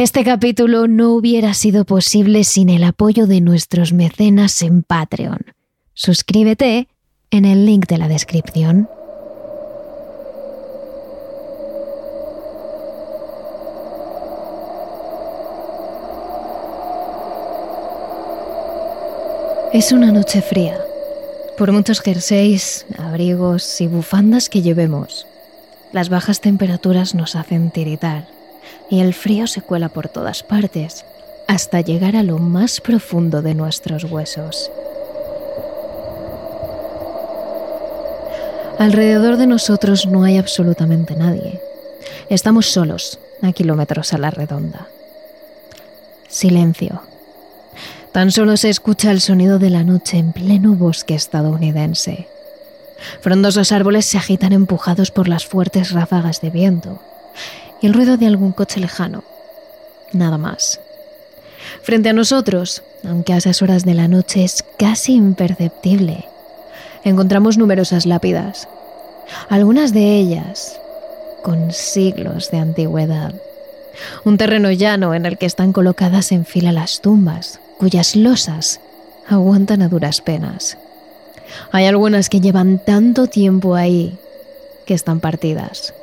Este capítulo no hubiera sido posible sin el apoyo de nuestros mecenas en Patreon. Suscríbete en el link de la descripción. Es una noche fría. Por muchos jerseys, abrigos y bufandas que llevemos, las bajas temperaturas nos hacen tiritar y el frío se cuela por todas partes hasta llegar a lo más profundo de nuestros huesos. Alrededor de nosotros no hay absolutamente nadie. Estamos solos, a kilómetros a la redonda. Silencio. Tan solo se escucha el sonido de la noche en pleno bosque estadounidense. Frondosos árboles se agitan empujados por las fuertes ráfagas de viento y el ruido de algún coche lejano. Nada más. Frente a nosotros, aunque a esas horas de la noche es casi imperceptible, encontramos numerosas lápidas, algunas de ellas con siglos de antigüedad. Un terreno llano en el que están colocadas en fila las tumbas, cuyas losas aguantan a duras penas. Hay algunas que llevan tanto tiempo ahí que están partidas.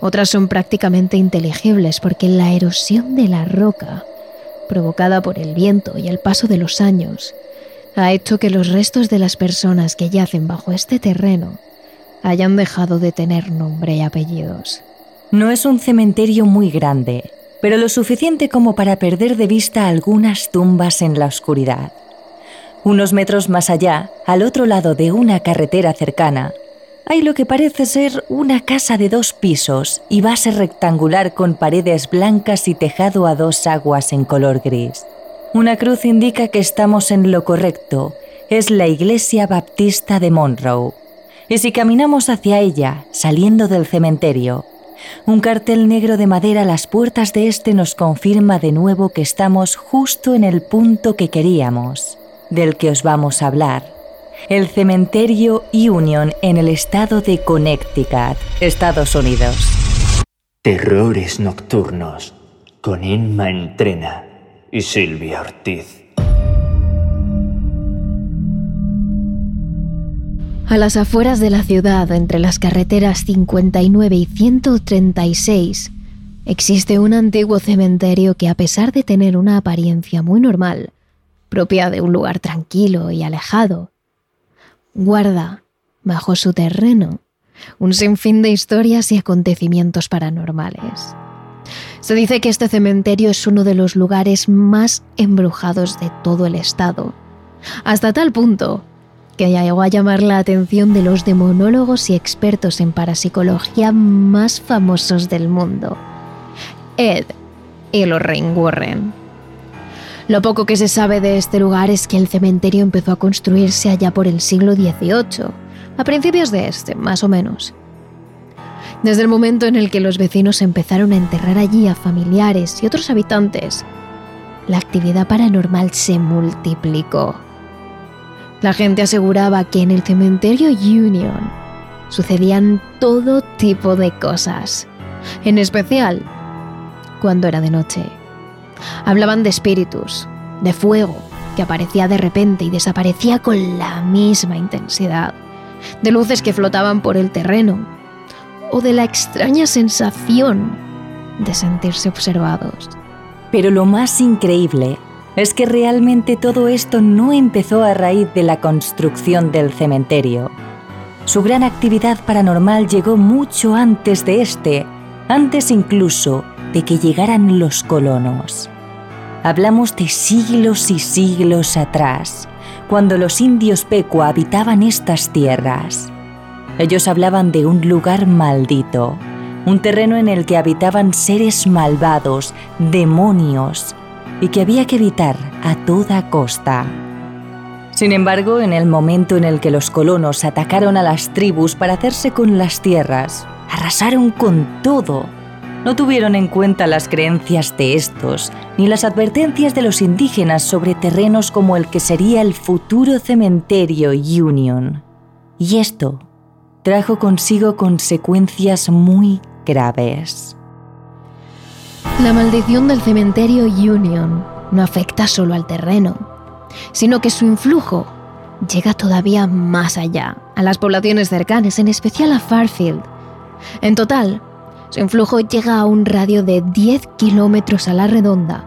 Otras son prácticamente inteligibles porque la erosión de la roca, provocada por el viento y el paso de los años, ha hecho que los restos de las personas que yacen bajo este terreno hayan dejado de tener nombre y apellidos. No es un cementerio muy grande, pero lo suficiente como para perder de vista algunas tumbas en la oscuridad. Unos metros más allá, al otro lado de una carretera cercana, hay lo que parece ser una casa de dos pisos y base rectangular con paredes blancas y tejado a dos aguas en color gris. Una cruz indica que estamos en lo correcto. Es la Iglesia Baptista de Monroe. Y si caminamos hacia ella, saliendo del cementerio, un cartel negro de madera a las puertas de este nos confirma de nuevo que estamos justo en el punto que queríamos, del que os vamos a hablar el cementerio Union en el estado de Connecticut, Estados Unidos. Terrores nocturnos con Inma Entrena y Silvia Ortiz. A las afueras de la ciudad, entre las carreteras 59 y 136, existe un antiguo cementerio que a pesar de tener una apariencia muy normal, propia de un lugar tranquilo y alejado, guarda bajo su terreno un sinfín de historias y acontecimientos paranormales. Se dice que este cementerio es uno de los lugares más embrujados de todo el estado, hasta tal punto que llegó a llamar la atención de los demonólogos y expertos en parapsicología más famosos del mundo, Ed y Lorraine Warren. Lo poco que se sabe de este lugar es que el cementerio empezó a construirse allá por el siglo XVIII, a principios de este, más o menos. Desde el momento en el que los vecinos empezaron a enterrar allí a familiares y otros habitantes, la actividad paranormal se multiplicó. La gente aseguraba que en el cementerio Union sucedían todo tipo de cosas, en especial cuando era de noche. Hablaban de espíritus, de fuego que aparecía de repente y desaparecía con la misma intensidad, de luces que flotaban por el terreno, o de la extraña sensación de sentirse observados. Pero lo más increíble es que realmente todo esto no empezó a raíz de la construcción del cementerio. Su gran actividad paranormal llegó mucho antes de este, antes incluso de que llegaran los colonos. Hablamos de siglos y siglos atrás, cuando los indios Pecua habitaban estas tierras. Ellos hablaban de un lugar maldito, un terreno en el que habitaban seres malvados, demonios, y que había que evitar a toda costa. Sin embargo, en el momento en el que los colonos atacaron a las tribus para hacerse con las tierras, arrasaron con todo no tuvieron en cuenta las creencias de estos ni las advertencias de los indígenas sobre terrenos como el que sería el futuro cementerio Union. Y esto trajo consigo consecuencias muy graves. La maldición del cementerio Union no afecta solo al terreno, sino que su influjo llega todavía más allá, a las poblaciones cercanas, en especial a Farfield. En total, su influjo llega a un radio de 10 kilómetros a la redonda,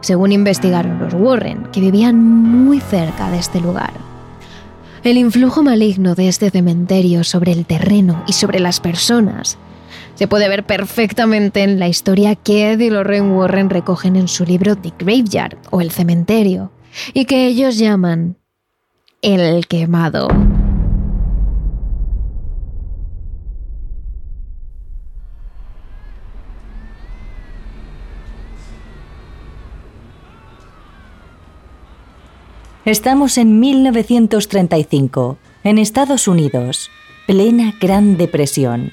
según investigaron los Warren, que vivían muy cerca de este lugar. El influjo maligno de este cementerio sobre el terreno y sobre las personas se puede ver perfectamente en la historia que Ed y Lorraine Warren recogen en su libro The Graveyard o El Cementerio, y que ellos llaman El Quemado. Estamos en 1935, en Estados Unidos, plena Gran Depresión.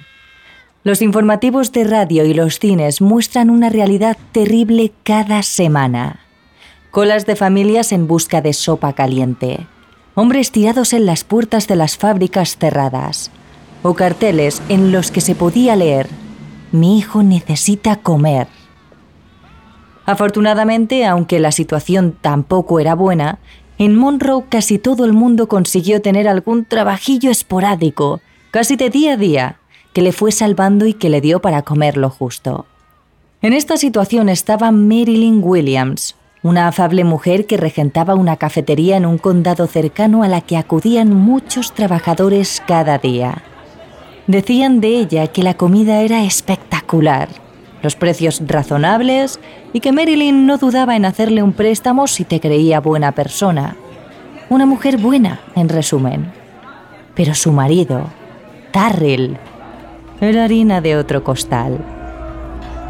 Los informativos de radio y los cines muestran una realidad terrible cada semana. Colas de familias en busca de sopa caliente, hombres tirados en las puertas de las fábricas cerradas, o carteles en los que se podía leer, mi hijo necesita comer. Afortunadamente, aunque la situación tampoco era buena, en Monroe casi todo el mundo consiguió tener algún trabajillo esporádico, casi de día a día, que le fue salvando y que le dio para comer lo justo. En esta situación estaba Marilyn Williams, una afable mujer que regentaba una cafetería en un condado cercano a la que acudían muchos trabajadores cada día. Decían de ella que la comida era espectacular, los precios razonables y que Marilyn no dudaba en hacerle un préstamo si te creía buena persona. Una mujer buena, en resumen. Pero su marido, Darryl, era harina de otro costal.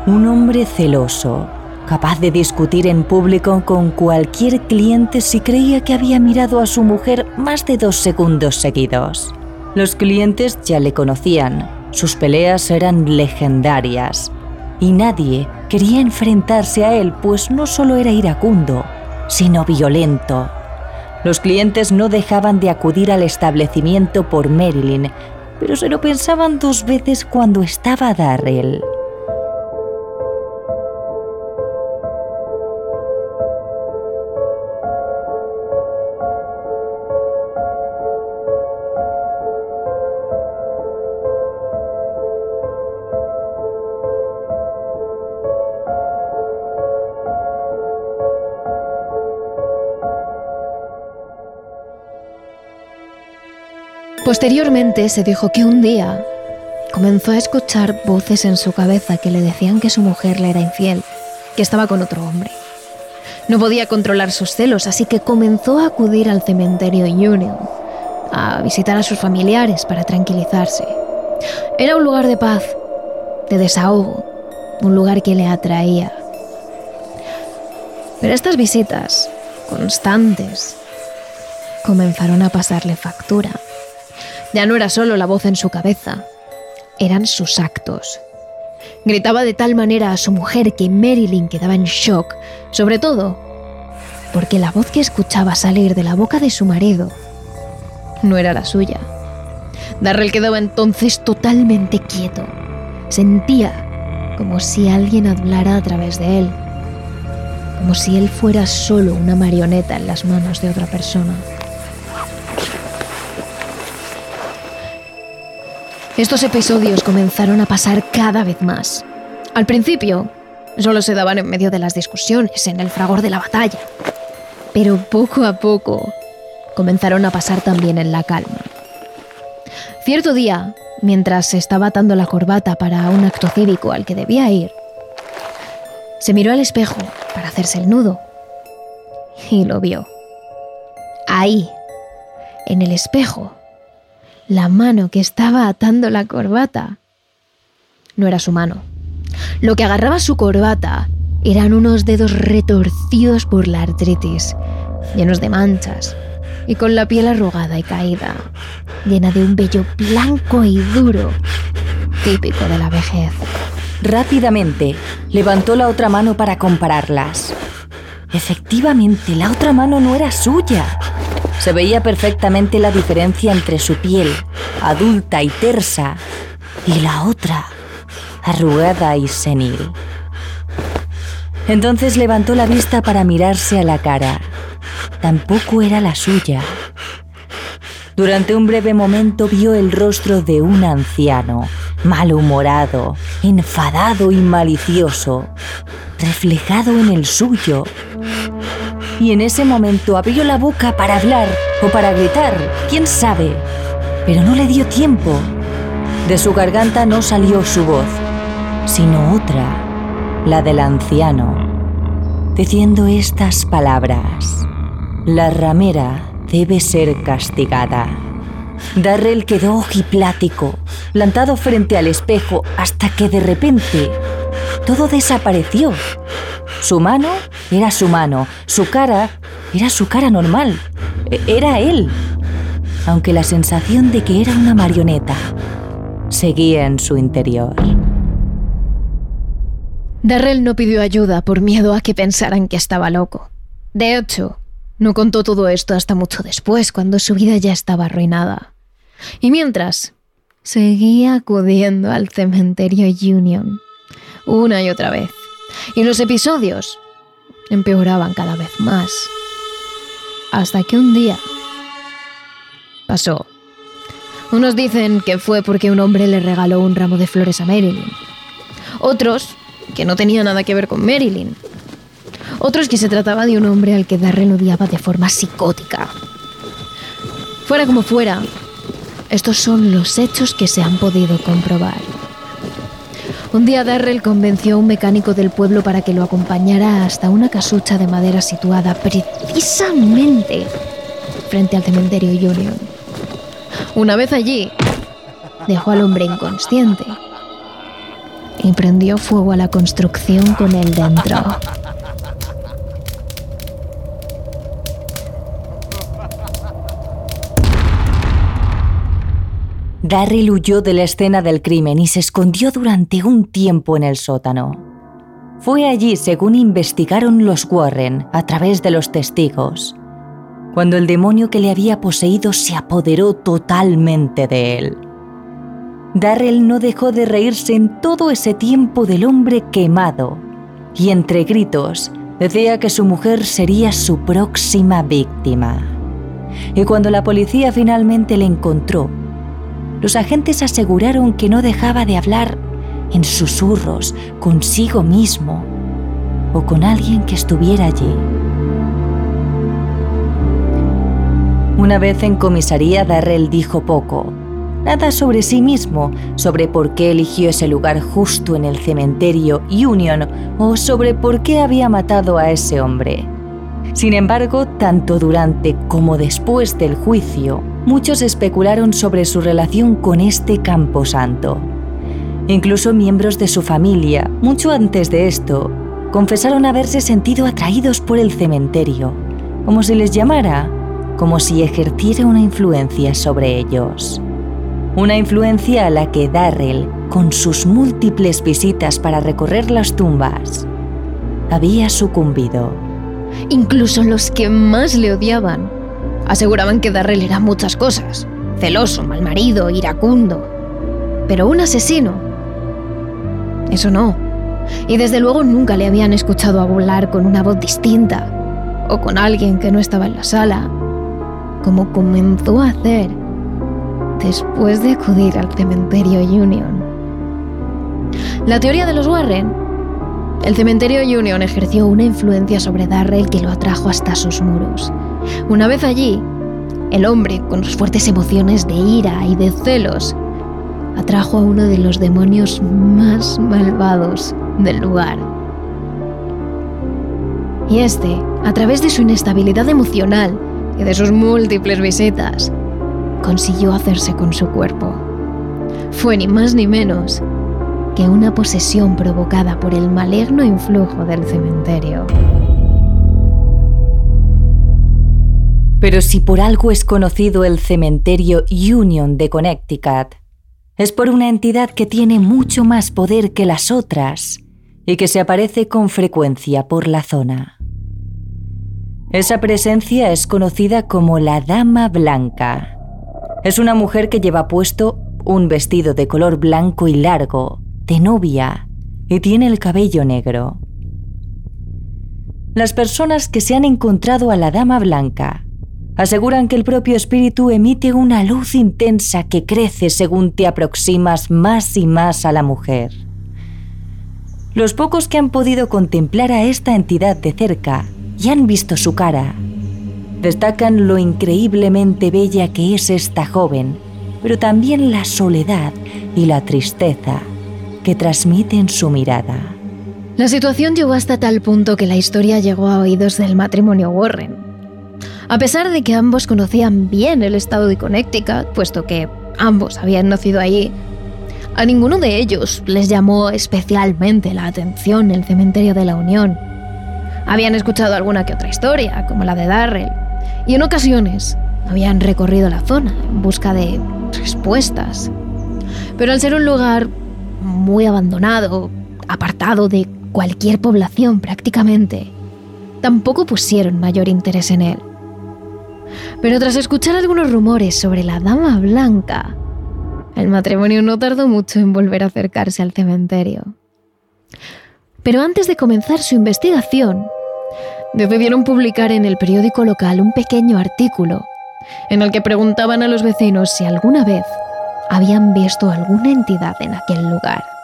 Un hombre celoso, capaz de discutir en público con cualquier cliente si creía que había mirado a su mujer más de dos segundos seguidos. Los clientes ya le conocían, sus peleas eran legendarias y nadie quería enfrentarse a él pues no solo era iracundo, sino violento. Los clientes no dejaban de acudir al establecimiento por Marilyn, pero se lo pensaban dos veces cuando estaba Darrell. Posteriormente se dijo que un día comenzó a escuchar voces en su cabeza que le decían que su mujer le era infiel, que estaba con otro hombre. No podía controlar sus celos, así que comenzó a acudir al cementerio Union, a visitar a sus familiares para tranquilizarse. Era un lugar de paz, de desahogo, un lugar que le atraía. Pero estas visitas, constantes, comenzaron a pasarle factura. Ya no era solo la voz en su cabeza, eran sus actos. Gritaba de tal manera a su mujer que Marilyn quedaba en shock, sobre todo porque la voz que escuchaba salir de la boca de su marido no era la suya. Darrell quedaba entonces totalmente quieto. Sentía como si alguien hablara a través de él, como si él fuera solo una marioneta en las manos de otra persona. Estos episodios comenzaron a pasar cada vez más. Al principio, solo se daban en medio de las discusiones, en el fragor de la batalla. Pero poco a poco, comenzaron a pasar también en la calma. Cierto día, mientras se estaba atando la corbata para un acto cívico al que debía ir, se miró al espejo para hacerse el nudo y lo vio. Ahí, en el espejo, la mano que estaba atando la corbata no era su mano. Lo que agarraba su corbata eran unos dedos retorcidos por la artritis, llenos de manchas y con la piel arrugada y caída, llena de un vello blanco y duro, típico de la vejez. Rápidamente levantó la otra mano para compararlas. Efectivamente, la otra mano no era suya. Se veía perfectamente la diferencia entre su piel, adulta y tersa, y la otra, arrugada y senil. Entonces levantó la vista para mirarse a la cara. Tampoco era la suya. Durante un breve momento vio el rostro de un anciano, malhumorado, enfadado y malicioso, reflejado en el suyo. Y en ese momento abrió la boca para hablar o para gritar, quién sabe, pero no le dio tiempo. De su garganta no salió su voz, sino otra, la del anciano, diciendo estas palabras. La ramera debe ser castigada. Darrell quedó ojiplático, plantado frente al espejo, hasta que de repente todo desapareció. Su mano era su mano, su cara era su cara normal, e-, era él, aunque la sensación de que era una marioneta seguía en su interior. Darrell no pidió ayuda por miedo a que pensaran que estaba loco. De hecho, no contó todo esto hasta mucho después, cuando su vida ya estaba arruinada. Y mientras, seguía acudiendo al cementerio Union, una y otra vez. Y los episodios empeoraban cada vez más. Hasta que un día pasó. Unos dicen que fue porque un hombre le regaló un ramo de flores a Marilyn. Otros que no tenía nada que ver con Marilyn. Otros que se trataba de un hombre al que Darrell odiaba de forma psicótica. Fuera como fuera, estos son los hechos que se han podido comprobar. Un día Darrell convenció a un mecánico del pueblo para que lo acompañara hasta una casucha de madera situada precisamente frente al cementerio Union. Una vez allí, dejó al hombre inconsciente y prendió fuego a la construcción con él dentro. Darryl huyó de la escena del crimen y se escondió durante un tiempo en el sótano. Fue allí, según investigaron los Warren, a través de los testigos, cuando el demonio que le había poseído se apoderó totalmente de él. Darrell no dejó de reírse en todo ese tiempo del hombre quemado y entre gritos decía que su mujer sería su próxima víctima. Y cuando la policía finalmente le encontró, los agentes aseguraron que no dejaba de hablar en susurros consigo mismo o con alguien que estuviera allí. Una vez en comisaría, Darrell dijo poco, nada sobre sí mismo, sobre por qué eligió ese lugar justo en el cementerio Union o sobre por qué había matado a ese hombre. Sin embargo, tanto durante como después del juicio, muchos especularon sobre su relación con este camposanto. Incluso miembros de su familia, mucho antes de esto, confesaron haberse sentido atraídos por el cementerio, como si les llamara, como si ejerciera una influencia sobre ellos una influencia a la que Darrell, con sus múltiples visitas para recorrer las tumbas, había sucumbido. Incluso los que más le odiaban aseguraban que Darrell era muchas cosas, celoso, mal marido, iracundo, pero un asesino. Eso no. Y desde luego nunca le habían escuchado hablar con una voz distinta o con alguien que no estaba en la sala, como comenzó a hacer después de acudir al cementerio Union. La teoría de los Warren. El cementerio Union ejerció una influencia sobre Darrell que lo atrajo hasta sus muros. Una vez allí, el hombre, con sus fuertes emociones de ira y de celos, atrajo a uno de los demonios más malvados del lugar. Y este, a través de su inestabilidad emocional y de sus múltiples visitas, consiguió hacerse con su cuerpo. Fue ni más ni menos que una posesión provocada por el maligno influjo del cementerio. Pero si por algo es conocido el cementerio Union de Connecticut, es por una entidad que tiene mucho más poder que las otras y que se aparece con frecuencia por la zona. Esa presencia es conocida como la Dama Blanca es una mujer que lleva puesto un vestido de color blanco y largo, de novia, y tiene el cabello negro. las personas que se han encontrado a la Dama Blanca aseguran que el propio espíritu emite una luz intensa que crece según te aproximas más y más a la mujer. Los pocos que han podido contemplar a esta entidad de cerca y han visto su cara, destacan lo increíblemente bella que es esta joven, pero también la soledad y la tristeza que transmite en su mirada. La situación llegó hasta tal punto que la historia llegó a oídos del matrimonio Warren. A pesar de que ambos conocían bien el estado de Connecticut, puesto que ambos habían nacido allí, a ninguno de ellos les llamó especialmente la atención el cementerio de la Unión. Habían escuchado alguna que otra historia, como la de Darrell, y en ocasiones habían recorrido la zona en busca de respuestas. Pero al ser un lugar muy abandonado, apartado de cualquier población prácticamente, tampoco pusieron mayor interés en él. Pero tras escuchar algunos rumores sobre la Dama Blanca, el matrimonio no tardó mucho en volver a acercarse al cementerio. Pero antes de comenzar su investigación, decidieron publicar en el periódico local un pequeño artículo en el que preguntaban a los vecinos si alguna vez habían visto alguna entidad en aquel lugar.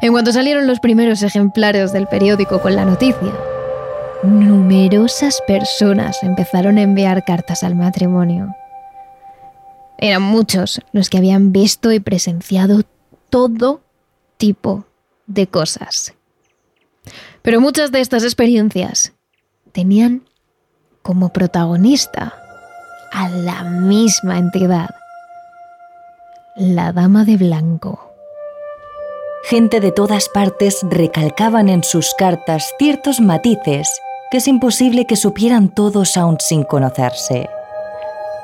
En cuanto salieron los primeros ejemplares del periódico con la noticia, numerosas personas empezaron a enviar cartas al matrimonio. Eran muchos los que habían visto y presenciado todo tipo de cosas. Pero muchas de estas experiencias tenían como protagonista a la misma entidad, la Dama de Blanco gente de todas partes recalcaban en sus cartas ciertos matices que es imposible que supieran todos aún sin conocerse.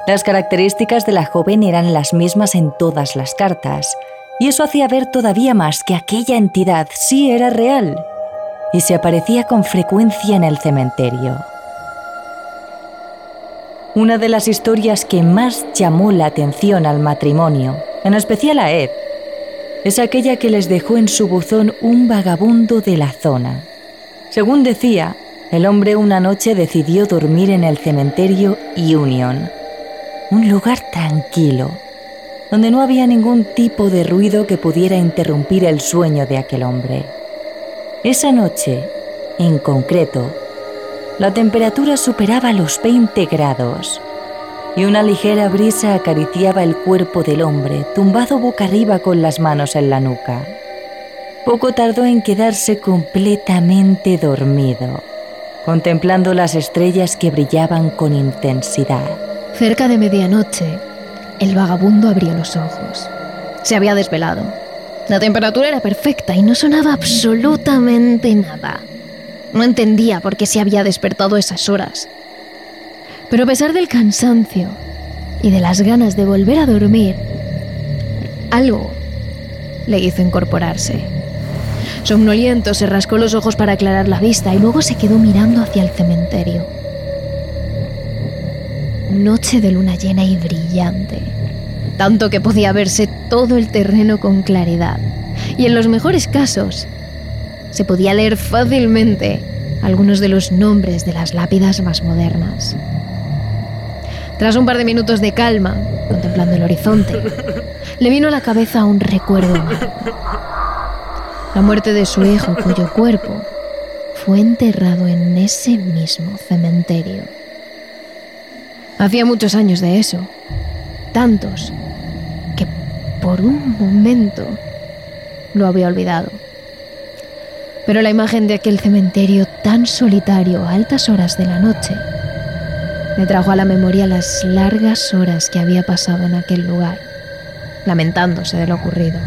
Las características de la joven eran las mismas en todas las cartas, y eso hacía ver todavía más que aquella entidad sí era real y se aparecía con frecuencia en el cementerio. Una de las historias que más llamó la atención al matrimonio, en especial a Ed, es aquella que les dejó en su buzón un vagabundo de la zona. Según decía, el hombre una noche decidió dormir en el cementerio Union, un lugar tranquilo, donde no había ningún tipo de ruido que pudiera interrumpir el sueño de aquel hombre. Esa noche, en concreto, la temperatura superaba los 20 grados y una ligera brisa acariciaba el cuerpo del hombre, tumbado boca arriba con las manos en la nuca. Poco tardó en quedarse completamente dormido, contemplando las estrellas que brillaban con intensidad. Cerca de medianoche, el vagabundo abrió los ojos. Se había desvelado. La temperatura era perfecta y no sonaba absolutamente nada. No entendía por qué se había despertado esas horas. Pero a pesar del cansancio y de las ganas de volver a dormir, algo le hizo incorporarse. Somnoliento se rascó los ojos para aclarar la vista y luego se quedó mirando hacia el cementerio. Noche de luna llena y brillante, tanto que podía verse todo el terreno con claridad. Y en los mejores casos, se podía leer fácilmente algunos de los nombres de las lápidas más modernas. Tras un par de minutos de calma, contemplando el horizonte, le vino a la cabeza un recuerdo. La muerte de su hijo, cuyo cuerpo fue enterrado en ese mismo cementerio. Hacía muchos años de eso, tantos, que por un momento lo había olvidado. Pero la imagen de aquel cementerio tan solitario a altas horas de la noche me trajo a la memoria las largas horas que había pasado en aquel lugar, lamentándose de lo ocurrido.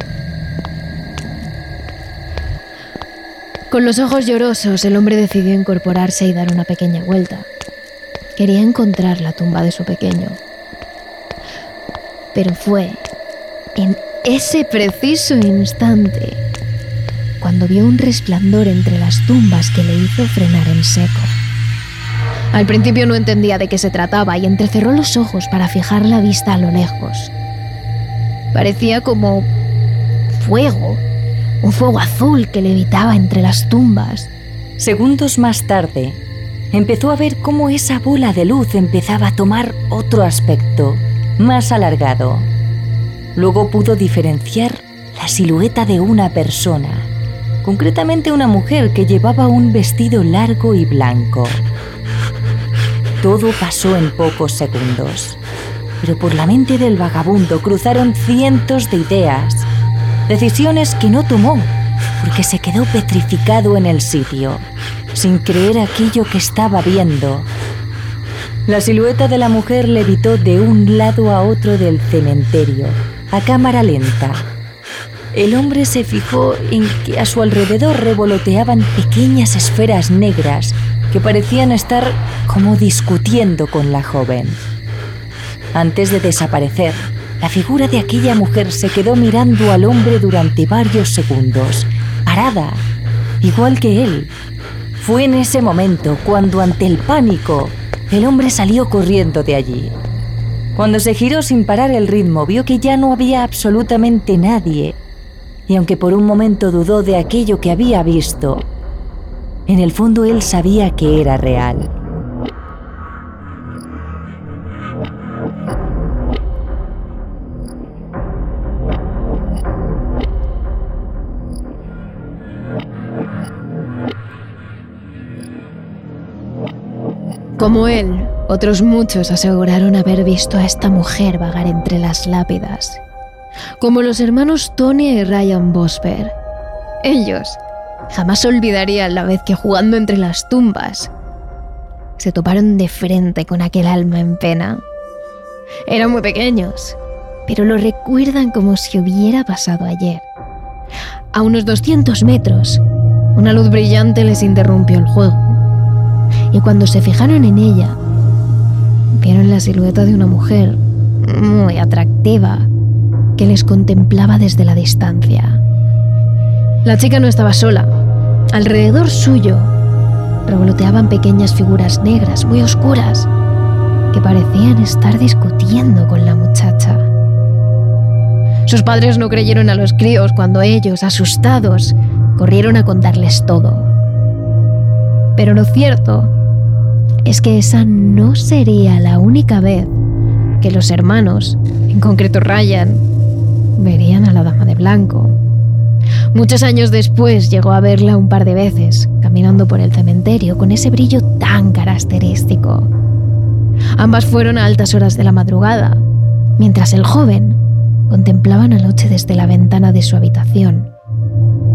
Con los ojos llorosos, el hombre decidió incorporarse y dar una pequeña vuelta. Quería encontrar la tumba de su pequeño. Pero fue en ese preciso instante cuando vio un resplandor entre las tumbas que le hizo frenar en seco. Al principio no entendía de qué se trataba y entrecerró los ojos para fijar la vista a lo lejos. Parecía como fuego, un fuego azul que levitaba entre las tumbas Segundos más tarde, empezó a ver cómo esa bola de luz empezaba a tomar otro aspecto, más alargado. Luego pudo diferenciar la silueta de una persona, concretamente una mujer que llevaba un vestido largo y blanco. Todo pasó en pocos segundos, pero por la mente del vagabundo cruzaron cientos de ideas, decisiones que no tomó porque se quedó petrificado en el sitio, sin creer aquello que estaba viendo. La silueta de la mujer levitó de un lado a otro del cementerio, a cámara lenta. El hombre se fijó en que a su alrededor revoloteaban pequeñas esferas negras parecían estar como discutiendo con la joven. Antes de desaparecer, la figura de aquella mujer se quedó mirando al hombre durante varios segundos, parada, igual que él. Fue en ese momento cuando ante el pánico, el hombre salió corriendo de allí. Cuando se giró sin parar el ritmo, vio que ya no había absolutamente nadie, y aunque por un momento dudó de aquello que había visto, en el fondo él sabía que era real. Como él, otros muchos aseguraron haber visto a esta mujer vagar entre las lápidas, como los hermanos Tony y Ryan Bosper. Ellos jamás olvidarían la vez que jugando entre las tumbas se toparon de frente con aquel alma en pena. Eran muy pequeños, pero lo recuerdan como si hubiera pasado ayer. A unos 200 metros, una luz brillante les interrumpió el juego y cuando se fijaron en ella, vieron la silueta de una mujer muy atractiva que les contemplaba desde la distancia. La chica no estaba sola. Alrededor suyo revoloteaban pequeñas figuras negras muy oscuras que parecían estar discutiendo con la muchacha. Sus padres no creyeron a los críos cuando ellos, asustados, corrieron a contarles todo. Pero lo cierto es que esa no sería la única vez que los hermanos, en concreto Ryan, verían a la dama de blanco. Muchos años después llegó a verla un par de veces, caminando por el cementerio con ese brillo tan característico. Ambas fueron a altas horas de la madrugada, mientras el joven contemplaba la noche desde la ventana de su habitación,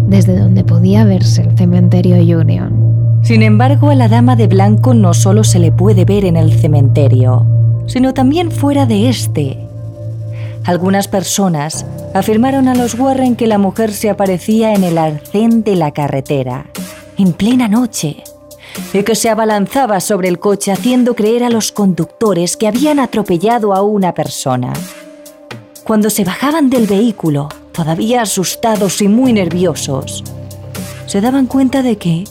desde donde podía verse el cementerio Union. Sin embargo, a la dama de blanco no solo se le puede ver en el cementerio, sino también fuera de este. Algunas personas afirmaron a los Warren que la mujer se aparecía en el arcén de la carretera, en plena noche, y que se abalanzaba sobre el coche haciendo creer a los conductores que habían atropellado a una persona. Cuando se bajaban del vehículo, todavía asustados y muy nerviosos, se daban cuenta de que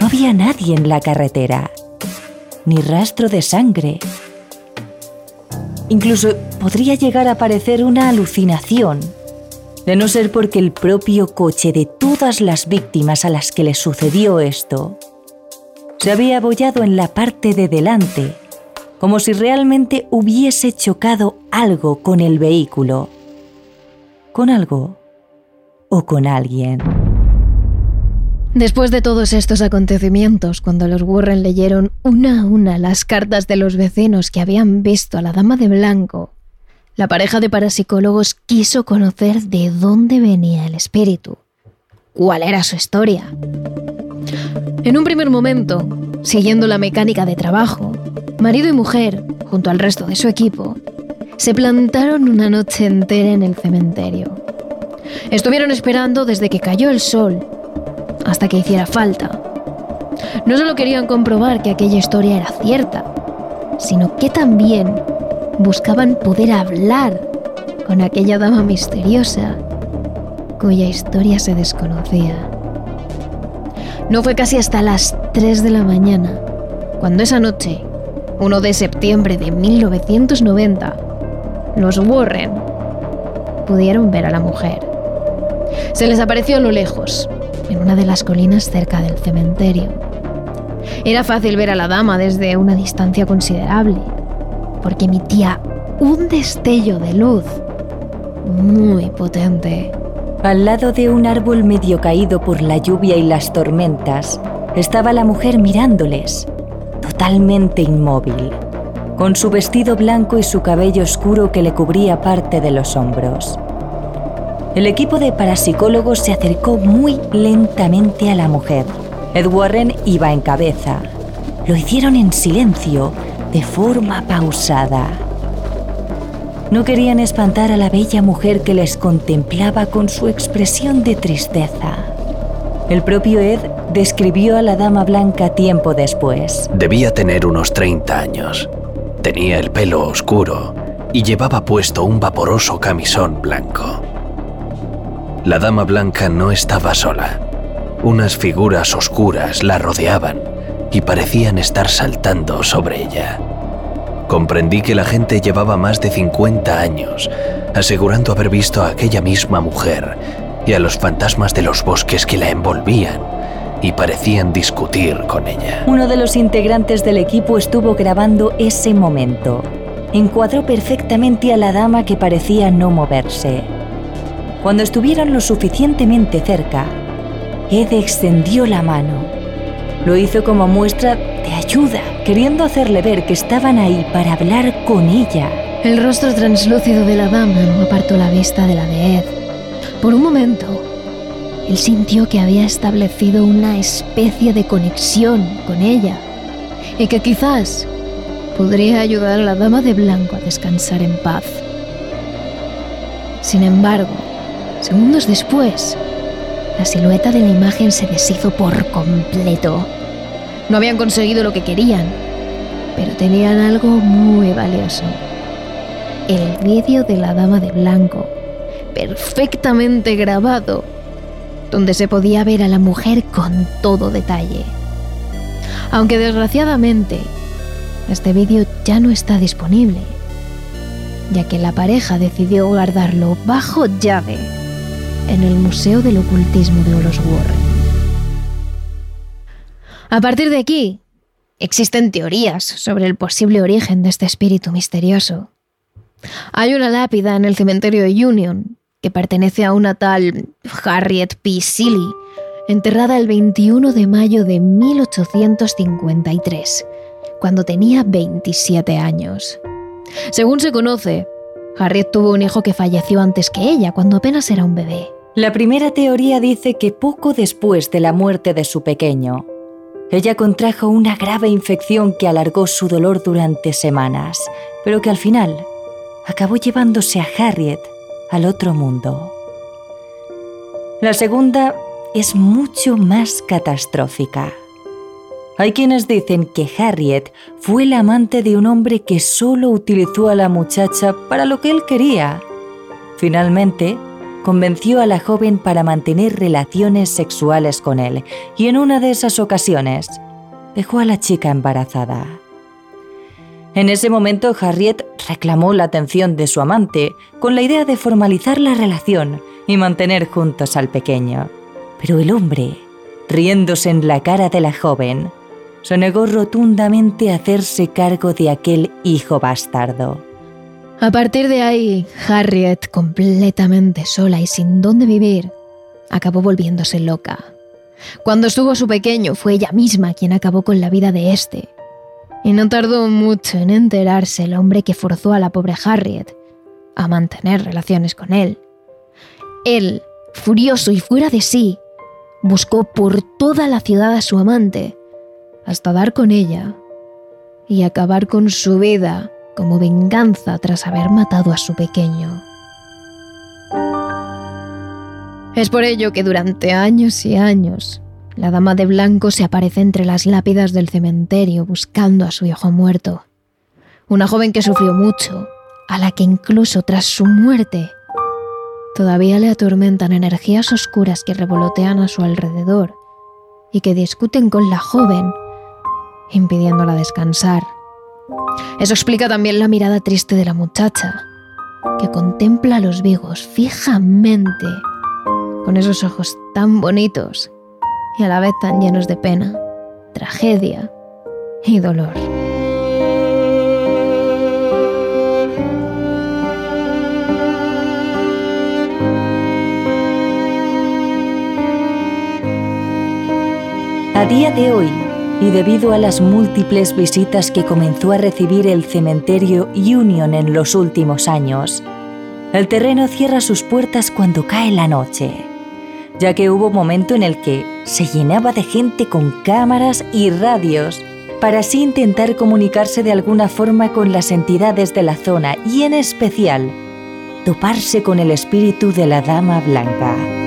no había nadie en la carretera, ni rastro de sangre. Incluso podría llegar a parecer una alucinación, de no ser porque el propio coche de todas las víctimas a las que le sucedió esto se había abollado en la parte de delante, como si realmente hubiese chocado algo con el vehículo, con algo o con alguien. Después de todos estos acontecimientos, cuando los Warren leyeron una a una las cartas de los vecinos que habían visto a la dama de blanco, la pareja de parapsicólogos quiso conocer de dónde venía el espíritu, cuál era su historia. En un primer momento, siguiendo la mecánica de trabajo, marido y mujer, junto al resto de su equipo, se plantaron una noche entera en el cementerio. Estuvieron esperando desde que cayó el sol hasta que hiciera falta. No solo querían comprobar que aquella historia era cierta, sino que también buscaban poder hablar con aquella dama misteriosa cuya historia se desconocía. No fue casi hasta las 3 de la mañana, cuando esa noche, 1 de septiembre de 1990, los Warren pudieron ver a la mujer. Se les apareció a lo lejos, en una de las colinas cerca del cementerio. Era fácil ver a la dama desde una distancia considerable, porque emitía un destello de luz muy potente. Al lado de un árbol medio caído por la lluvia y las tormentas, estaba la mujer mirándoles, totalmente inmóvil, con su vestido blanco y su cabello oscuro que le cubría parte de los hombros. El equipo de parapsicólogos se acercó muy lentamente a la mujer. Ed Warren iba en cabeza. Lo hicieron en silencio, de forma pausada. No querían espantar a la bella mujer que les contemplaba con su expresión de tristeza. El propio Ed describió a la dama blanca tiempo después. Debía tener unos 30 años. Tenía el pelo oscuro y llevaba puesto un vaporoso camisón blanco. La dama blanca no estaba sola. Unas figuras oscuras la rodeaban y parecían estar saltando sobre ella. Comprendí que la gente llevaba más de 50 años asegurando haber visto a aquella misma mujer y a los fantasmas de los bosques que la envolvían y parecían discutir con ella. Uno de los integrantes del equipo estuvo grabando ese momento. Encuadró perfectamente a la dama que parecía no moverse. Cuando estuvieron lo suficientemente cerca, Ed extendió la mano. Lo hizo como muestra de ayuda, queriendo hacerle ver que estaban ahí para hablar con ella. El rostro translúcido de la dama no apartó la vista de la de Ed. Por un momento, él sintió que había establecido una especie de conexión con ella y que quizás podría ayudar a la dama de blanco a descansar en paz. Sin embargo, Segundos después, la silueta de la imagen se deshizo por completo. No habían conseguido lo que querían, pero tenían algo muy valioso. El vídeo de la dama de blanco, perfectamente grabado, donde se podía ver a la mujer con todo detalle. Aunque desgraciadamente, este vídeo ya no está disponible, ya que la pareja decidió guardarlo bajo llave en el Museo del Ocultismo de los Warren. A partir de aquí, existen teorías sobre el posible origen de este espíritu misterioso. Hay una lápida en el cementerio de Union que pertenece a una tal Harriet P. Seeley, enterrada el 21 de mayo de 1853, cuando tenía 27 años. Según se conoce, Harriet tuvo un hijo que falleció antes que ella, cuando apenas era un bebé. La primera teoría dice que poco después de la muerte de su pequeño, ella contrajo una grave infección que alargó su dolor durante semanas, pero que al final acabó llevándose a Harriet al otro mundo. La segunda es mucho más catastrófica. Hay quienes dicen que Harriet fue la amante de un hombre que solo utilizó a la muchacha para lo que él quería. Finalmente, convenció a la joven para mantener relaciones sexuales con él y en una de esas ocasiones dejó a la chica embarazada. En ese momento Harriet reclamó la atención de su amante con la idea de formalizar la relación y mantener juntos al pequeño. Pero el hombre, riéndose en la cara de la joven, se negó rotundamente a hacerse cargo de aquel hijo bastardo. A partir de ahí, Harriet, completamente sola y sin dónde vivir, acabó volviéndose loca. Cuando estuvo su pequeño, fue ella misma quien acabó con la vida de este. Y no tardó mucho en enterarse el hombre que forzó a la pobre Harriet a mantener relaciones con él. Él, furioso y fuera de sí, buscó por toda la ciudad a su amante, hasta dar con ella y acabar con su vida como venganza tras haber matado a su pequeño. Es por ello que durante años y años, la dama de blanco se aparece entre las lápidas del cementerio buscando a su hijo muerto. Una joven que sufrió mucho, a la que incluso tras su muerte todavía le atormentan energías oscuras que revolotean a su alrededor y que discuten con la joven, impidiéndola descansar. Eso explica también la mirada triste de la muchacha, que contempla a los vigos fijamente, con esos ojos tan bonitos y a la vez tan llenos de pena. tragedia y dolor. A día de hoy, y debido a las múltiples visitas que comenzó a recibir el cementerio Union en los últimos años, el terreno cierra sus puertas cuando cae la noche, ya que hubo momento en el que se llenaba de gente con cámaras y radios para así intentar comunicarse de alguna forma con las entidades de la zona y en especial toparse con el espíritu de la Dama Blanca.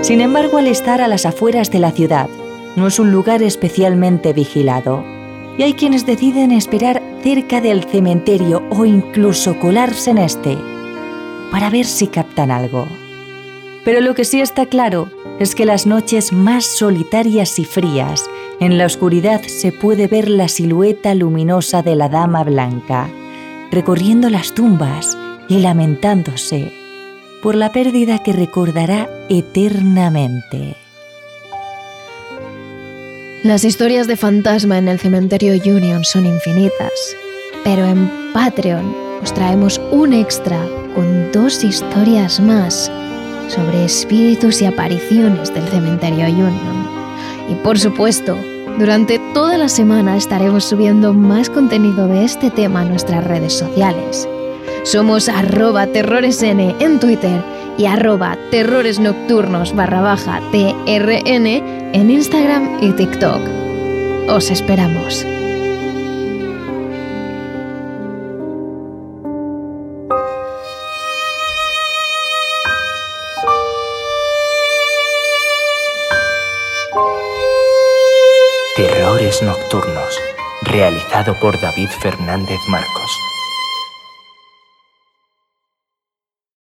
Sin embargo, al estar a las afueras de la ciudad, no es un lugar especialmente vigilado, y hay quienes deciden esperar cerca del cementerio o incluso colarse en este para ver si captan algo. Pero lo que sí está claro es que las noches más solitarias y frías, en la oscuridad se puede ver la silueta luminosa de la Dama Blanca, recorriendo las tumbas y lamentándose por la pérdida que recordará eternamente. Las historias de fantasma en el cementerio Union son infinitas, pero en Patreon os traemos un extra con dos historias más sobre espíritus y apariciones del cementerio Union. Y por supuesto, durante toda la semana estaremos subiendo más contenido de este tema a nuestras redes sociales. Somos arroba terroresn en Twitter y arroba terroresnocturnos barra baja TRN en Instagram y TikTok. Os esperamos. Terrores Nocturnos, realizado por David Fernández Marcos.